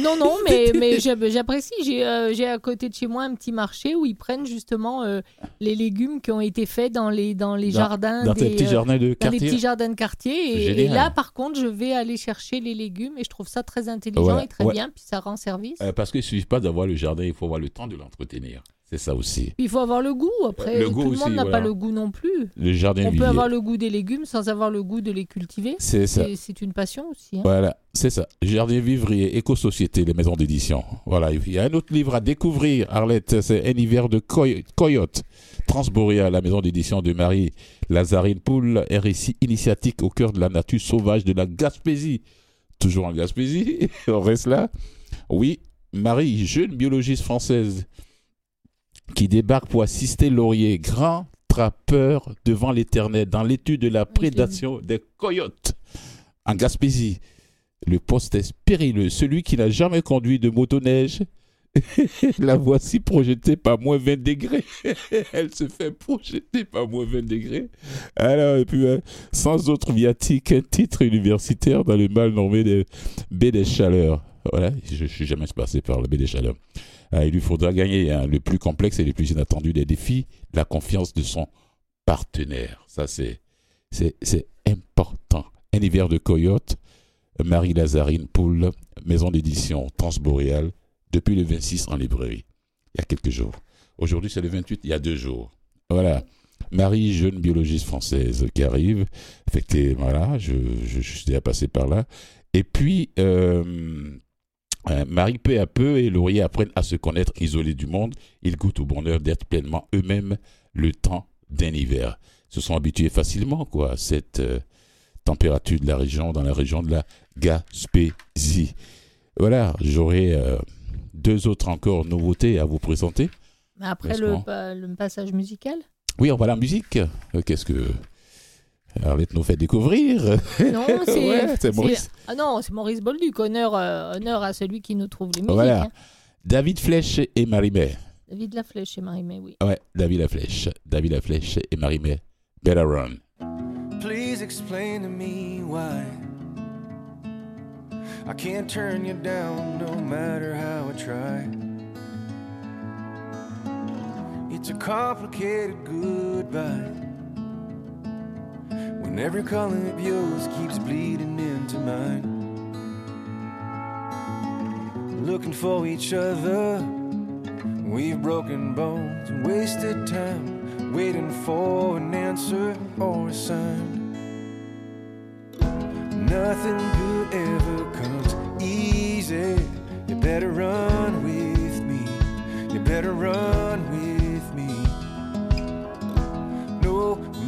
Non, non, mais, mais j'app- j'apprécie. J'ai euh, j'ai à côté de chez moi un petit marché où ils prennent justement euh, les légumes qui ont été faits dans les, dans les Dans- jardins. Dans des, petits euh, jardins de dans les quartier. petits jardins de quartier. Et, là, par contre, je vais aller chercher les légumes et je trouve ça très intelligent Voilà. et très Ouais. bien. Puis ça rend service. Parce qu'il ne suffit pas d'avoir le jardin, il faut avoir le temps de l'entretenir. C'est ça aussi. Il faut avoir le goût. Après, Le tout goût le aussi, monde n'a voilà. pas le goût non plus. Le jardin On peut avoir le goût des légumes sans avoir le goût de les cultiver. C'est ça. C'est c'est une passion aussi. hein. Voilà, c'est ça. Jardin vivrier, éco-société, les maisons d'édition. Voilà, il y a un autre livre à découvrir, Arlette, c'est Un hiver de coy- coyote. Transboréal, la maison d'édition de Marie Lazarine Poul, récit initiatique au cœur de la nature sauvage de la Gaspésie. Toujours en Gaspésie, on reste là. Oui, Marie, jeune biologiste française, qui débarque pour assister Laurier, grand trappeur devant l'éternel, dans l'étude de la prédation des coyotes en Gaspésie. Le poste est périlleux. Celui qui n'a jamais conduit de motoneige, la voici projetée par moins 20 degrés. Elle se fait projeter par moins 20 degrés. Alors, et puis, euh, sans autre viatique, un titre universitaire dans le mal nommé des Baie des Chaleurs. Voilà, je ne suis jamais passé par le Baie des Chaleurs. Il lui faudra gagner hein, le plus complexe et le plus inattendu des défis, la confiance de son partenaire. Ça, c'est, c'est, c'est important. Un hiver de coyote, Marie Lazarine Poul, maison d'édition Transboréal, depuis le 26 en librairie, il y a quelques jours. Aujourd'hui, c'est le 28, il y a deux jours. Voilà. Marie, jeune biologiste française qui arrive. Effectivement, voilà, je, je, je suis déjà passé par là. Et puis, euh, euh, Marie, peu à peu, et Laurier apprennent à se connaître isolés du monde. Ils goûtent au bonheur d'être pleinement eux-mêmes le temps d'un hiver. Ils se sont habitués facilement quoi, à cette euh, température de la région, dans la région de la Gaspésie. Voilà, j'aurai euh, deux autres encore nouveautés à vous présenter. Mais après le, pa- le passage musical? Oui, on va à la musique. Euh, Qu'est-ce que Arlette nous fait découvrir Non, c'est. Ouais, c'est Maurice. Ah non, c'est Maurice Bolduc. Honneur, euh, honneur à celui qui nous trouve les musiques. Voilà. hein. David Flèche et Marie-Mé. David Laflèche et Marie-Mé, oui. Ouais, David Laflèche. David Laflèche et Marie-Mé. Better Run. Please explain to me why I can't turn you down no matter how I try. It's a complicated goodbye when every color of yours keeps bleeding into mine. Looking for each other, we've broken bones and wasted time waiting for an answer or a sign. Nothing good ever comes easy. You better run with me. You better run with me.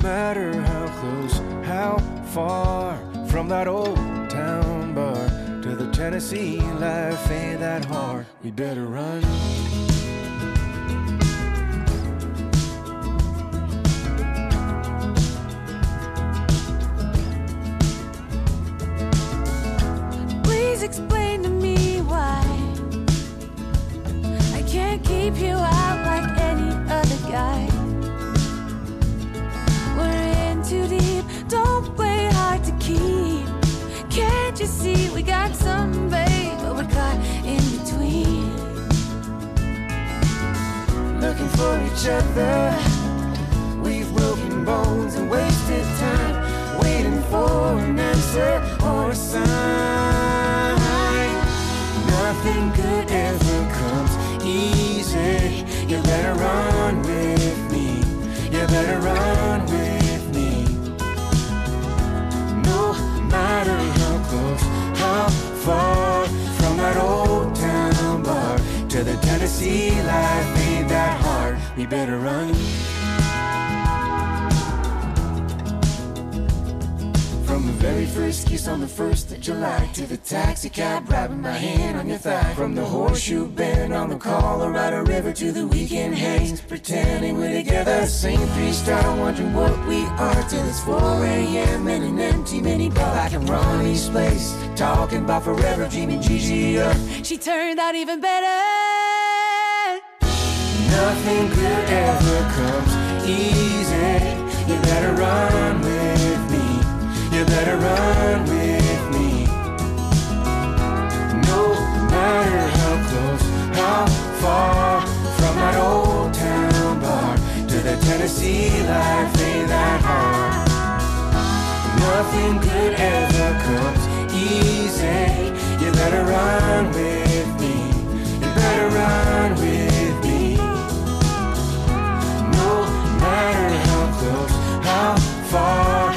Matter how close, how far from that old town bar to the Tennessee life ain't that hard. We better run. Please explain to me why I can't keep you out like any other guy. You see we got some, babe, but we're caught in between? looking for each other. We've broken bones and wasted time waiting for an answer or a sign. Nothing good ever comes easy. You better run with me. You better run far from that old town bar to the Tennessee life ain't that hard. We better run. Very first kiss on the first of July. To the taxi cab, grabbing my hand on your thigh. From the horseshoe bend on the Colorado River to the weekend hangs, pretending we're together. Singing three star, wondering what we are till it's 4 a.m. in an empty minibar. Back in Ronnie's place, talking about forever, dreaming Gigi up. She turned out even better. Nothing good ever comes easy. You better run. You better run with me. No matter how close, how far from that old town bar to the Tennessee life ain't that hard. Nothing good ever comes easy. You better run with me. You better run with me. No matter how close, how far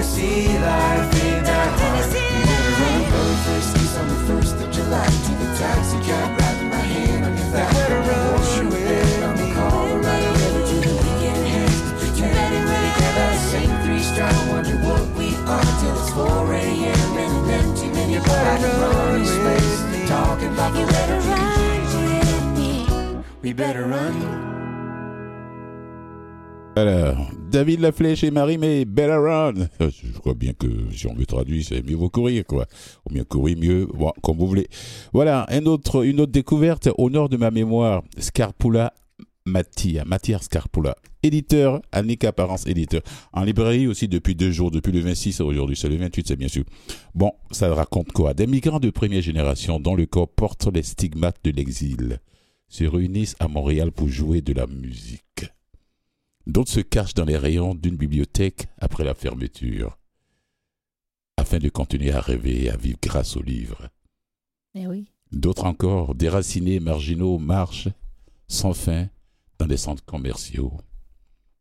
Tennessee life ain't that hard. You better run early first kiss on the first of July to the taxi cab, grabbing my hand on your thigh. Better run with on the Colorado River to the weekend hangs. You better run together, same three star, wonder what we are till it's 4 a.m. in an empty minibar. I can run space, talking about You better run with me. We better run. Voilà. David Laflèche et Marie, mais Bella Run. Je crois bien que si on veut traduire, c'est mieux vaut courir, quoi. Ou mieux courir, mieux, bon, comme vous voulez. Voilà, un autre, une autre découverte au nord de ma mémoire. Scarpula Mattia, Mattia Scarpula. Éditeur, Annika Apparence, éditeur. En librairie aussi depuis deux jours, depuis le 26 aujourd'hui, c'est le 28, c'est bien sûr. Bon, ça raconte quoi? Des migrants de première génération dont le corps porte les stigmates de l'exil se réunissent à Montréal pour jouer de la musique. D'autres se cachent dans les rayons d'une bibliothèque après la fermeture, afin de continuer à rêver et à vivre grâce aux livres. Eh oui. D'autres encore, déracinés, marginaux, marchent sans fin dans des centres commerciaux,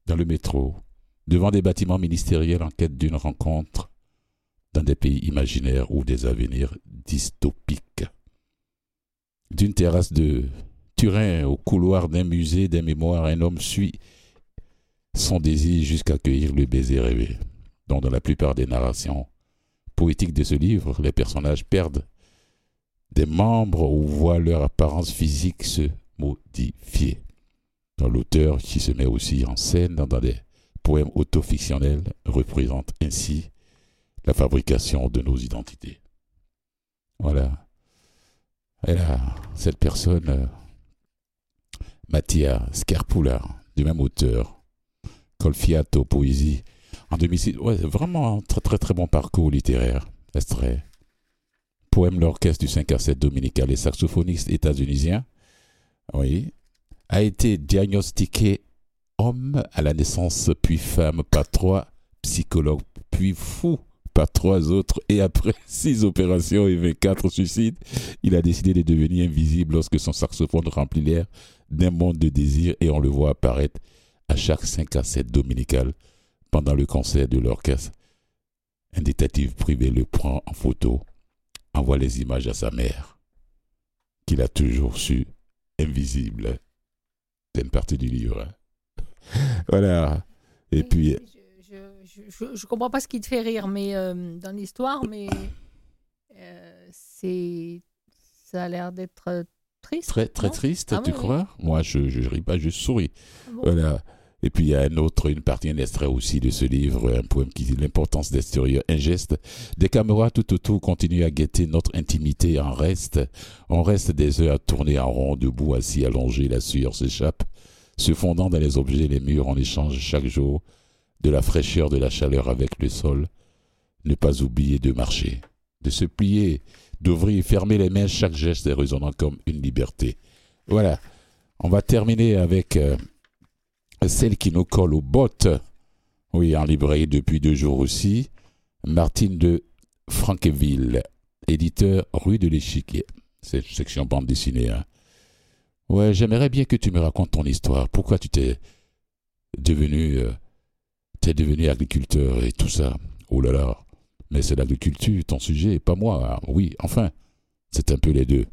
dans le métro, devant des bâtiments ministériels en quête d'une rencontre, dans des pays imaginaires ou des avenirs dystopiques. D'une terrasse de Turin au couloir d'un musée des mémoires, un homme suit son désir jusqu'à cueillir le baiser rêvé, dans la plupart des narrations poétiques de ce livre, les personnages perdent des membres ou voient leur apparence physique se modifier. L'auteur qui se met aussi en scène dans des poèmes autofictionnels représente ainsi la fabrication de nos identités. Voilà. Et là, cette personne, euh, Mattia Scarpula, du même auteur, Colfiato Poésie, en 2006. Ouais, vraiment un très très très bon parcours littéraire. Poème l'orchestre du 5 à 7 dominical et saxophoniste états-unisien. Oui. A été diagnostiqué homme à la naissance, puis femme par trois psychologues, puis fou par trois autres, et après six opérations et 24 suicides, il a décidé de devenir invisible lorsque son saxophone remplit l'air d'un monde de désir et on le voit apparaître à chaque 5 à 7 dominical pendant le concert de l'orchestre. Un détective privé le prend en photo, envoie les images à sa mère, qu'il a toujours su invisible. C'est une partie du livre. hein. voilà. Et puis, Je, je, je, je comprends pas ce qui te fait rire, mais euh, dans l'histoire, mais euh, c'est ça a l'air d'être euh, triste. très très triste, Ah tu oui, oui. crois? Moi, je ne ris pas, je souris. Ah bon? Voilà. Et puis il y a un autre, une partie, un extrait aussi de ce livre, un poème qui dit l'importance d'extérieur, un geste. Des caméras tout autour continuent à guetter notre intimité en reste. On reste des heures à tourner en rond, debout, assis, allongé, la sueur s'échappe. Se fondant dans les objets, les murs, on échange chaque jour de la fraîcheur, de la chaleur avec le sol. Ne pas oublier de marcher, de se plier, d'ouvrir fermer les mains, chaque geste est résonnant comme une liberté. Voilà. On va terminer avec euh, celle qui nous colle aux bottes. Oui, en librairie depuis deux jours aussi. Martine de Franqueville, éditeur rue de l'Échiquier. C'est section bande dessinée. Hein. Ouais, j'aimerais bien que tu me racontes ton histoire. Pourquoi tu t'es devenu, euh, t'es agriculteur et tout ça? Oh là là. Mais c'est l'agriculture, ton sujet, pas moi. Oui, enfin, c'est un peu les deux.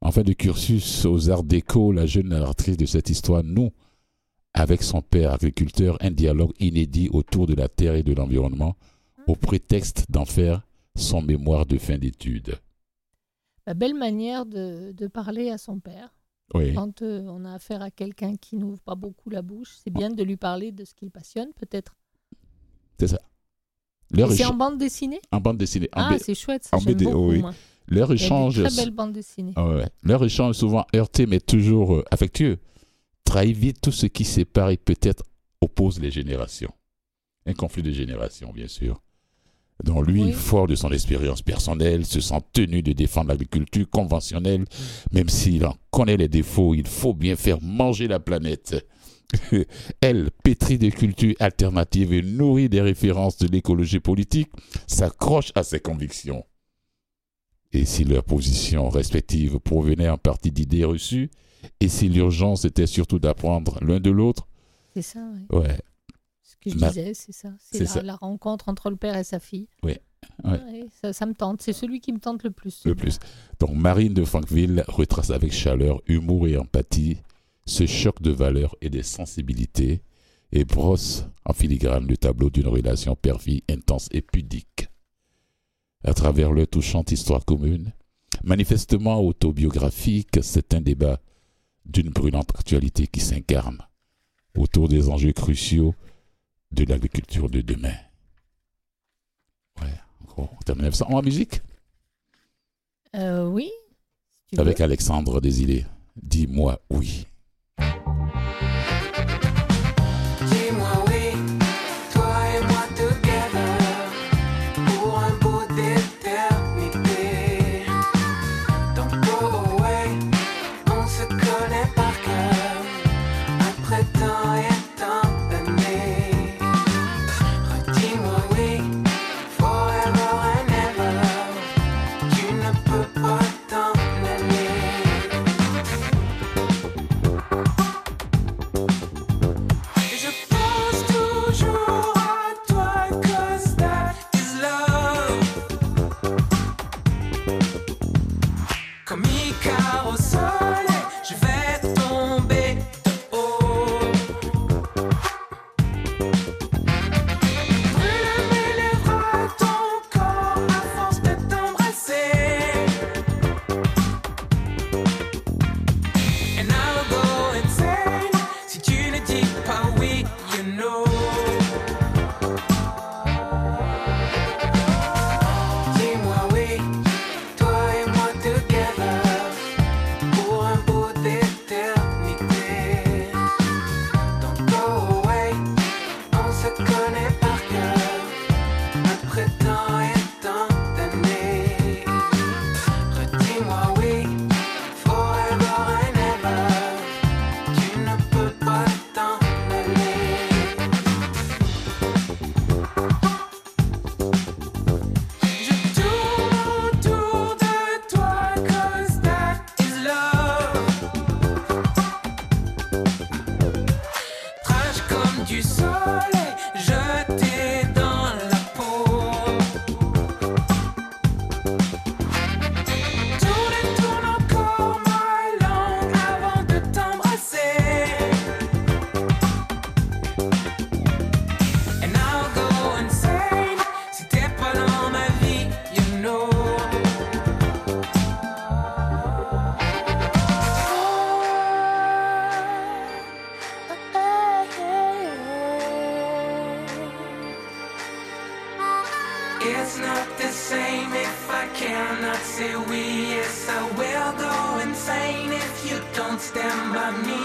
En fin de cursus aux arts déco, la jeune narratrice de cette histoire nous avec son père agriculteur un dialogue inédit autour de la terre et de l'environnement au prétexte d'en faire son mémoire de fin d'études. La belle manière de, de parler à son père. Oui, Quand euh, on a affaire à quelqu'un qui n'ouvre pas beaucoup la bouche, c'est bien de lui parler de ce qu'il passionne, peut-être. c'est ça. Leur, c'est en bande dessinée? En bande dessinée, en Ah, c'est chouette, ça en j'aime beaucoup, oui. moi. leur échange très belles bandes dessinées. Ah ouais. Leur échange souvent heurté mais toujours euh, affectueux trahit vite tout ce qui sépare et peut-être oppose les générations. Un conflit de générations, bien sûr. dont lui, Oui. fort de son expérience personnelle, se sent tenu de défendre l'agriculture conventionnelle, même s'il en connaît les défauts, il faut bien faire manger la planète. Elle, pétrie de cultures alternatives et nourrie des références de l'écologie politique, s'accroche à ses convictions. Et si leurs positions respectives provenaient en partie d'idées reçues, et si l'urgence était surtout d'apprendre l'un de l'autre, C'est ça, oui. ouais, Ce que je Ma- disais, c'est ça. C'est la, la rencontre entre le père et sa fille. Ouais, ouais. Ouais, ça, ça me tente. C'est celui qui me tente le plus. le plus. Donc Marine de Franqueville retrace avec chaleur, humour et empathie ce choc de valeurs et de sensibilités et brosse en filigrane le tableau d'une relation père-fille intense et pudique. À travers leur touchante histoire commune, manifestement autobiographique, c'est un débat d'une brûlante actualité qui s'incarne autour des enjeux cruciaux de l'agriculture de demain. Ouais, on termine ça. En musique? Euh, oui. si avec veux. Alexandre Désilé. Dis-moi oui. Yes, I will go insane if you don't stand by me.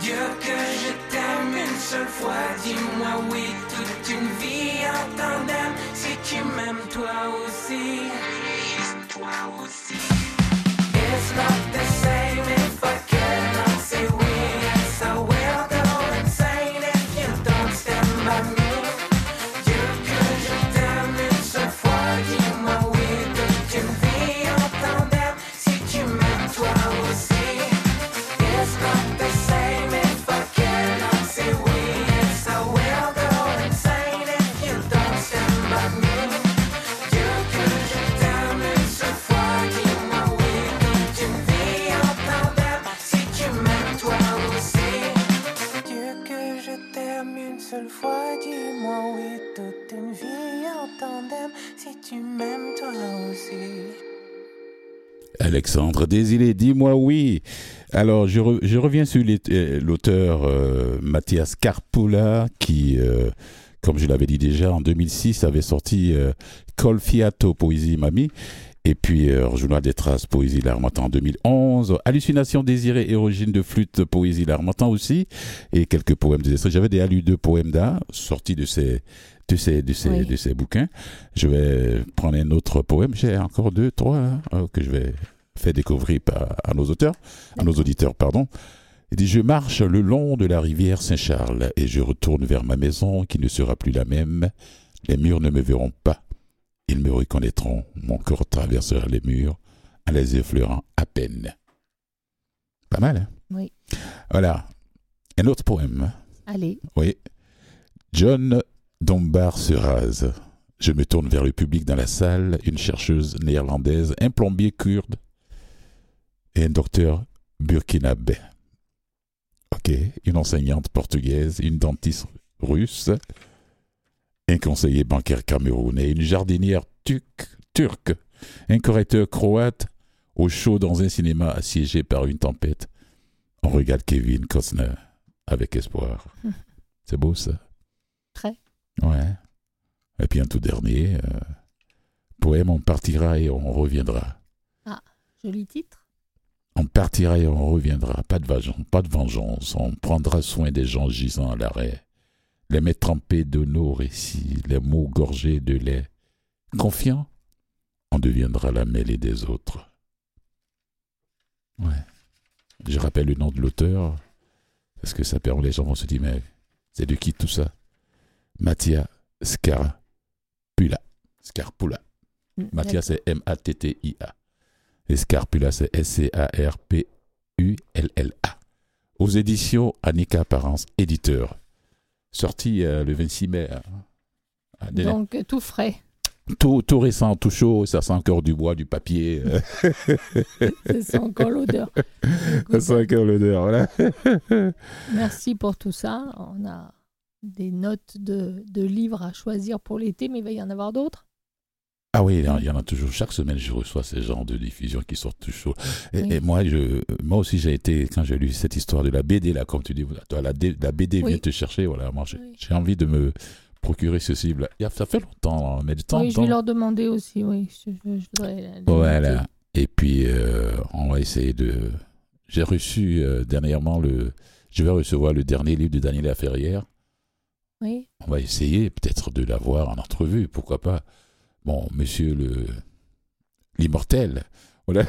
Dieu que je t'aime une seule fois, dis-moi oui, toute une vie en tandem. Si tu m'aimes toi aussi, toi aussi. It's not the same if I cannot say oui. Tu m'aimes toi aussi. Alexandre Désilé, dis-moi oui. Alors, je, re- je reviens sur euh, l'auteur euh, Mathias Carpula, qui, euh, comme je l'avais dit déjà, en 2006, avait sorti euh, Col Fiato, Poésie Mamie, et puis Journal des Traces, Poésie Larmatan en 2011, Hallucination désirée, Érogène de flûte, Poésie Larmatan aussi, et quelques poèmes des. J'avais déjà lu deux poèmes d'art sortis de ces, de ces, de ces, Oui. de ces bouquins. Je vais prendre un autre poème. J'ai encore deux, trois hein, euh, que je vais faire découvrir à nos auteurs, à nos auditeurs, pardon. Il dit Je marche le long de la rivière Saint-Charles et je retourne vers ma maison qui ne sera plus la même. Les murs ne me verront pas. Ils me reconnaîtront. Mon corps traversera les murs en les effleurant à peine. Pas mal, hein? Oui. Voilà. Un autre poème. Allez, Oui. John Dombar se rase. Je me tourne vers le public dans la salle, une chercheuse néerlandaise, un plombier kurde et un docteur burkinabé. Ok, une enseignante portugaise, une dentiste russe, un conseiller bancaire camerounais, une jardinière turque, un correcteur croate, au chaud dans un cinéma assiégé par une tempête. On regarde Kevin Costner avec espoir. C'est beau ça. Très. Ouais. Et puis un tout dernier, euh, poème On partira et on reviendra. joli titre. On partira et on reviendra. Pas de vengeance, pas de vengeance. On prendra soin des gens gisant à l'arrêt. Les mains trempées de nos récits, les mots gorgés de lait. Confiant, on deviendra la mêlée des autres. Ouais. Je rappelle le nom de l'auteur, parce que ça permet, les gens vont se dire, mais c'est de qui tout ça? Mattia Scarpula. Scarpula. Mm, Mathias, c'est M-A-T-T-I-A. Et Scarpula, c'est S-C-A-R-P-U-L-L-A. Aux éditions Annika Apparence, éditeur. Sorti euh, le 26 mai. hein. Ah, Donc, tout frais. tout, tout récent, tout chaud, ça sent encore du bois, du papier. euh, C'est encore l'odeur. ça sent encore l'odeur, voilà. Merci pour tout ça. On a des notes de, de livres à choisir pour l'été, mais il va y en avoir d'autres? Ah oui, il y en- a toujours. Chaque semaine, je reçois ces genres de diffusions qui sortent chaud. Et, Oui. et moi, je, moi aussi, j'ai été, quand j'ai lu cette histoire de la BD, là, comme tu dis, toi, la, la BD Oui. vient te chercher, voilà, moi, j'ai Oui. envie de me procurer y a- Ça fait longtemps, hein, mais de temps oui, je vais leur demander aussi. Oui, je, je- je voudrais les Voilà. Et puis, euh, on va essayer de. J'ai reçu euh, dernièrement le. Je vais recevoir le dernier livre de Daniel Laferrière. Oui, On va essayer peut-être de l'avoir en entrevue, pourquoi pas. Bon, monsieur le l'immortel, voilà.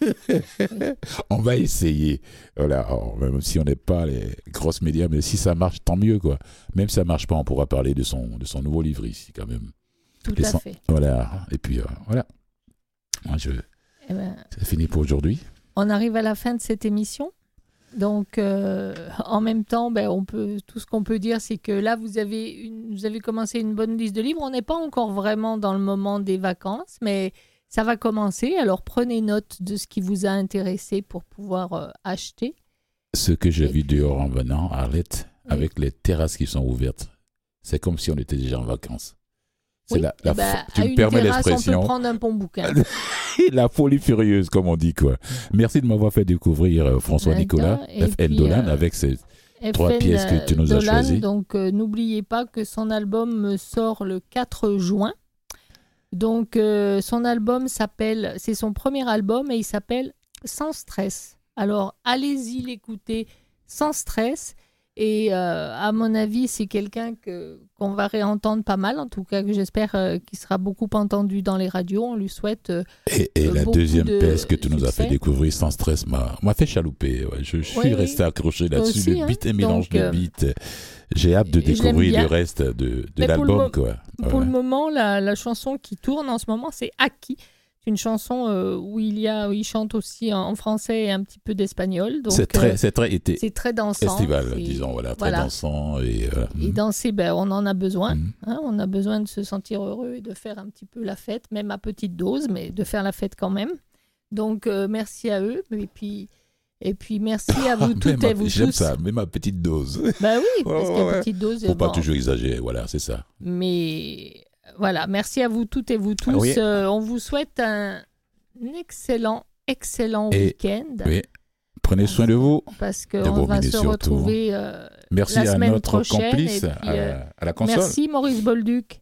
on va essayer. Voilà, Alors, même si on n'est pas les grosses médias, mais si ça marche, tant mieux quoi. Même si ça marche pas, on pourra parler de son de son nouveau livre ici quand même. tout Les à fait. Voilà. Et puis euh, voilà. Moi, je Eh ben, c'est fini pour aujourd'hui. on arrive à la fin de cette émission. Donc, euh, en même temps, ben, on peut, tout ce qu'on peut dire, c'est que là, vous avez, une, vous avez commencé une bonne liste de livres. On n'est pas encore vraiment dans le moment des vacances, mais ça va commencer. Alors, prenez note de ce qui vous a intéressé pour pouvoir euh, acheter. Ce que j'ai Et vu puis- dehors en venant, Arlette, Oui. avec les terrasses qui sont ouvertes, c'est comme si on était déjà en vacances. Oui, la, la à tu me permets l'expression, prendre un bon bouquin. la folie furieuse, comme on dit quoi. Merci de m'avoir fait découvrir euh, François D'accord. Nicolas, FN Dolan, euh, avec ses Trois FN, pièces que tu nous as Dolan, choisies. Donc, euh, n'oubliez pas que son album sort le 4 juin. Donc, euh, son album s'appelle, c'est son premier album et il s'appelle Sans stress. Alors, allez-y l'écouter sans stress. Et euh, à mon avis, c'est quelqu'un que qu'on va réentendre pas mal, en tout cas que j'espère euh, qu'il sera beaucoup entendu dans les radios. On lui souhaite euh, Et, et la deuxième de pièce que tu nous as fait découvrir sans stress m'a m'a fait chalouper. ouais. Je, je suis Oui, resté accroché là-dessus. aussi, Le hein. beat et mélange de euh, beats. J'ai hâte de découvrir le reste de, de le l'album. mo- quoi. Pour le moment, la, la chanson qui tourne en ce moment, c'est Aki. Une chanson euh, où il y a, où il chante aussi en, en français et un petit peu d'espagnol. Donc C'est très, euh, c'est très été c'est très dansant. estival, C'est- disons, voilà, très voilà. dansant et. euh, Et danser, ben, on en a besoin. mhm. hein. on a besoin de se sentir heureux et de faire un petit peu la fête, même à petite dose, mais de faire la fête quand même. Donc euh, merci à eux. Et puis, et puis merci à vous toutes et vous J'aime tous. ça, mais ma petite dose. Bah oui, parce qu'à ouais. petite dose, Faut pas toujours exagérer, voilà, c'est ça. mais Voilà, merci à vous toutes et vous tous. Ah oui. Euh, on vous souhaite un excellent, excellent week-end. Oui. Prenez soin de vous. Parce qu'on va se surtout. retrouver euh, Merci la à semaine notre prochaine, complice et puis, à, euh, à la console. Merci Maurice Bolduc.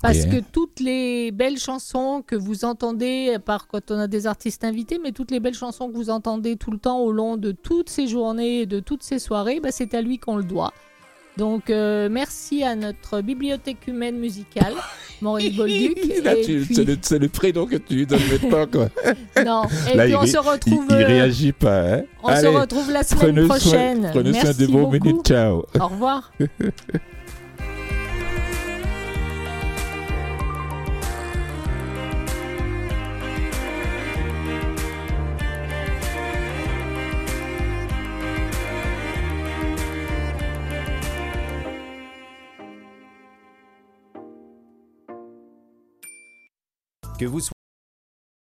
Parce Oui, que toutes les belles chansons que vous entendez, à part quand on a des artistes invités, mais toutes les belles chansons que vous entendez tout le temps au long de toutes ces journées et de toutes ces soirées, bah, c'est à lui qu'on le doit. Donc euh, merci à notre bibliothèque humaine musicale, Maurice Bolduc. Puis- c'est, le, le prénom que tu lui donnes maintenant. Quoi. non, et Là, puis il on ré- se Il, retrouve, il euh, réagit pas. Hein? on Allez, se retrouve la semaine prenez prochaine. Soin, prenez soin Merci de vos beaucoup. minutes. Ciao. Au revoir. Que vous